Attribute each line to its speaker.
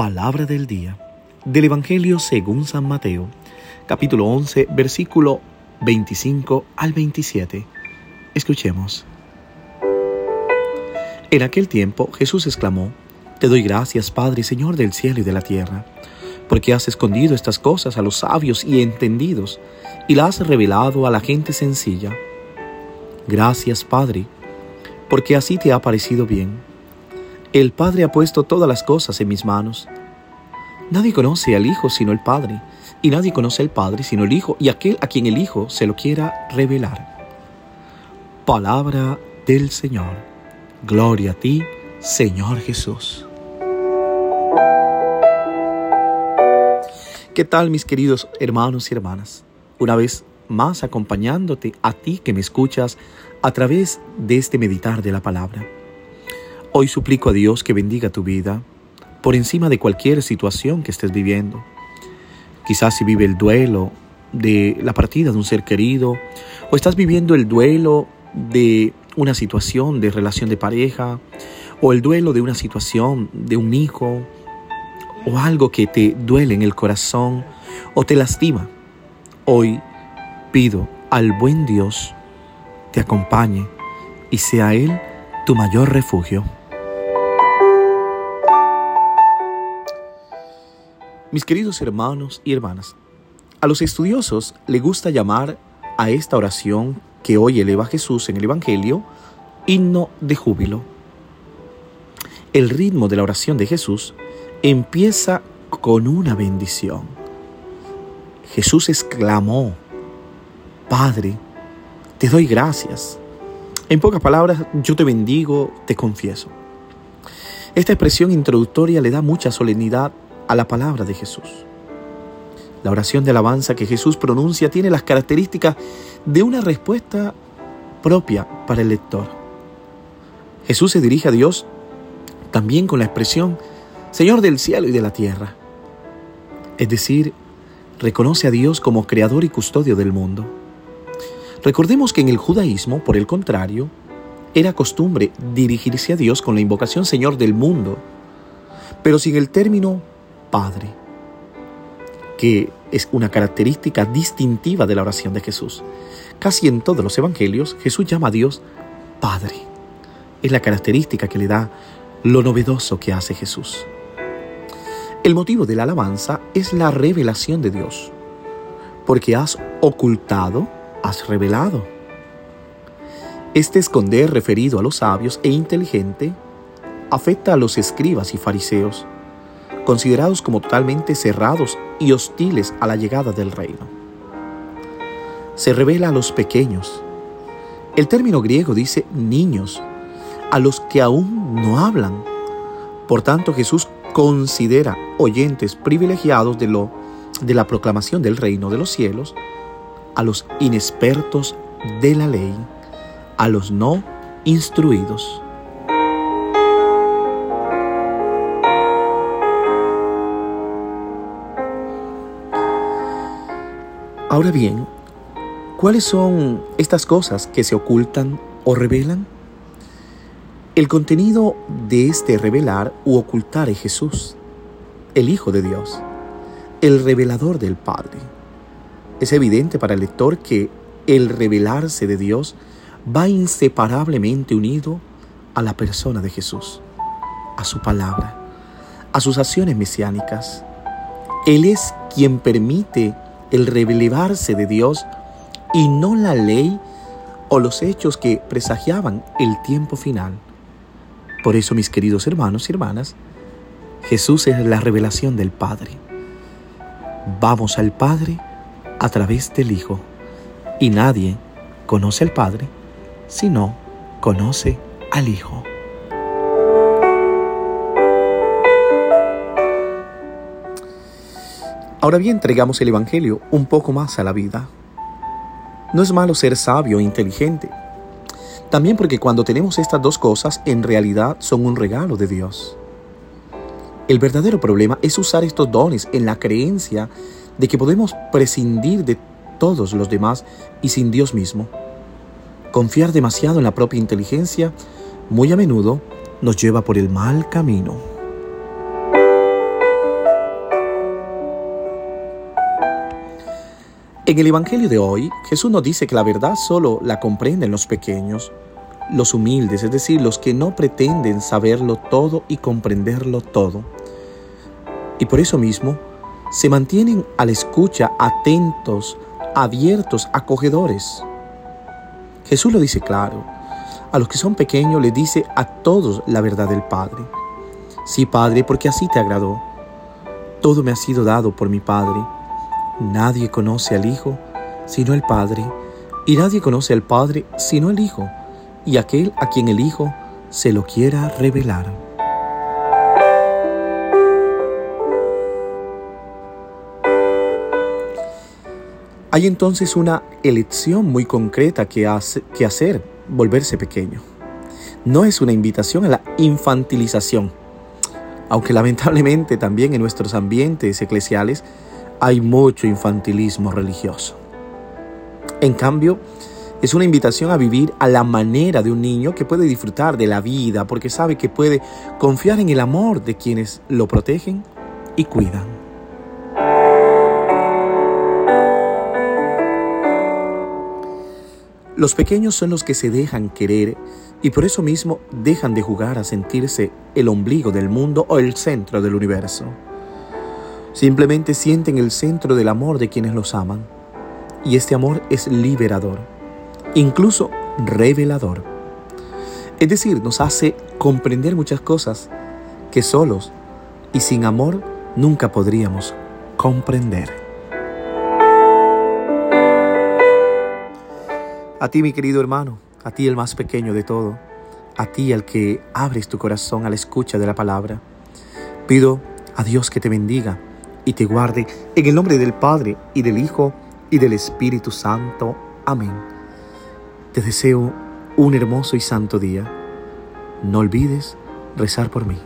Speaker 1: Palabra del día del Evangelio según San Mateo, capítulo 11, versículo 25 al 27. Escuchemos. En aquel tiempo Jesús exclamó, Te doy gracias, Padre, Señor del cielo y de la tierra, porque has escondido estas cosas a los sabios y entendidos y las has revelado a la gente sencilla. Gracias, Padre, porque así te ha parecido bien. El Padre ha puesto todas las cosas en mis manos. Nadie conoce al Hijo sino el Padre, y nadie conoce al Padre sino el Hijo y aquel a quien el Hijo se lo quiera revelar. Palabra del Señor. Gloria a ti, Señor Jesús. ¿Qué tal mis queridos hermanos y hermanas? Una vez más acompañándote a ti que me escuchas a través de este meditar de la palabra. Hoy suplico a Dios que bendiga tu vida por encima de cualquier situación que estés viviendo. Quizás si vive el duelo de la partida de un ser querido o estás viviendo el duelo de una situación de relación de pareja o el duelo de una situación de un hijo o algo que te duele en el corazón o te lastima. Hoy pido al buen Dios te acompañe y sea Él tu mayor refugio. Mis queridos hermanos y hermanas, a los estudiosos le gusta llamar a esta oración que hoy eleva Jesús en el Evangelio himno de júbilo. El ritmo de la oración de Jesús empieza con una bendición. Jesús exclamó, Padre, te doy gracias. En pocas palabras, yo te bendigo, te confieso. Esta expresión introductoria le da mucha solemnidad a la palabra de Jesús. La oración de alabanza que Jesús pronuncia tiene las características de una respuesta propia para el lector. Jesús se dirige a Dios también con la expresión Señor del cielo y de la tierra. Es decir, reconoce a Dios como creador y custodio del mundo. Recordemos que en el judaísmo, por el contrario, era costumbre dirigirse a Dios con la invocación Señor del mundo, pero sin el término Padre, que es una característica distintiva de la oración de Jesús. Casi en todos los evangelios Jesús llama a Dios Padre. Es la característica que le da lo novedoso que hace Jesús. El motivo de la alabanza es la revelación de Dios, porque has ocultado, has revelado. Este esconder referido a los sabios e inteligentes afecta a los escribas y fariseos, considerados como totalmente cerrados y hostiles a la llegada del reino. Se revela a los pequeños. El término griego dice niños, a los que aún no hablan. Por tanto, Jesús considera oyentes privilegiados de, lo, de la proclamación del reino de los cielos a los inexpertos de la ley, a los no instruidos. Ahora bien, ¿cuáles son estas cosas que se ocultan o revelan? El contenido de este revelar u ocultar es Jesús, el Hijo de Dios, el revelador del Padre. Es evidente para el lector que el revelarse de Dios va inseparablemente unido a la persona de Jesús, a su palabra, a sus acciones mesiánicas. Él es quien permite el relevarse de Dios y no la ley o los hechos que presagiaban el tiempo final. Por eso, mis queridos hermanos y hermanas, Jesús es la revelación del Padre. Vamos al Padre a través del Hijo y nadie conoce al Padre si no conoce al Hijo. Ahora bien, entregamos el Evangelio un poco más a la vida. No es malo ser sabio e inteligente. También porque cuando tenemos estas dos cosas, en realidad son un regalo de Dios. El verdadero problema es usar estos dones en la creencia de que podemos prescindir de todos los demás y sin Dios mismo. Confiar demasiado en la propia inteligencia muy a menudo nos lleva por el mal camino. En el Evangelio de hoy, Jesús nos dice que la verdad solo la comprenden los pequeños, los humildes, es decir, los que no pretenden saberlo todo y comprenderlo todo. Y por eso mismo, se mantienen a la escucha atentos, abiertos, acogedores. Jesús lo dice claro. A los que son pequeños les dice a todos la verdad del Padre. Sí, Padre, porque así te agradó. Todo me ha sido dado por mi Padre. Nadie conoce al Hijo sino el Padre, y nadie conoce al Padre sino el Hijo, y aquel a quien el Hijo se lo quiera revelar. Hay entonces una elección muy concreta que, hace, que hacer, volverse pequeño. No es una invitación a la infantilización, aunque lamentablemente también en nuestros ambientes eclesiales hay mucho infantilismo religioso. En cambio, es una invitación a vivir a la manera de un niño que puede disfrutar de la vida porque sabe que puede confiar en el amor de quienes lo protegen y cuidan. Los pequeños son los que se dejan querer y por eso mismo dejan de jugar a sentirse el ombligo del mundo o el centro del universo. Simplemente sienten el centro del amor de quienes los aman. Y este amor es liberador, incluso revelador. Es decir, nos hace comprender muchas cosas que solos y sin amor nunca podríamos comprender. A ti, mi querido hermano, a ti el más pequeño de todo, a ti el que abres tu corazón a la escucha de la palabra, pido a Dios que te bendiga y te guarde en el nombre del Padre y del Hijo y del Espíritu Santo. Amén. Te deseo un hermoso y santo día. No olvides rezar por mí.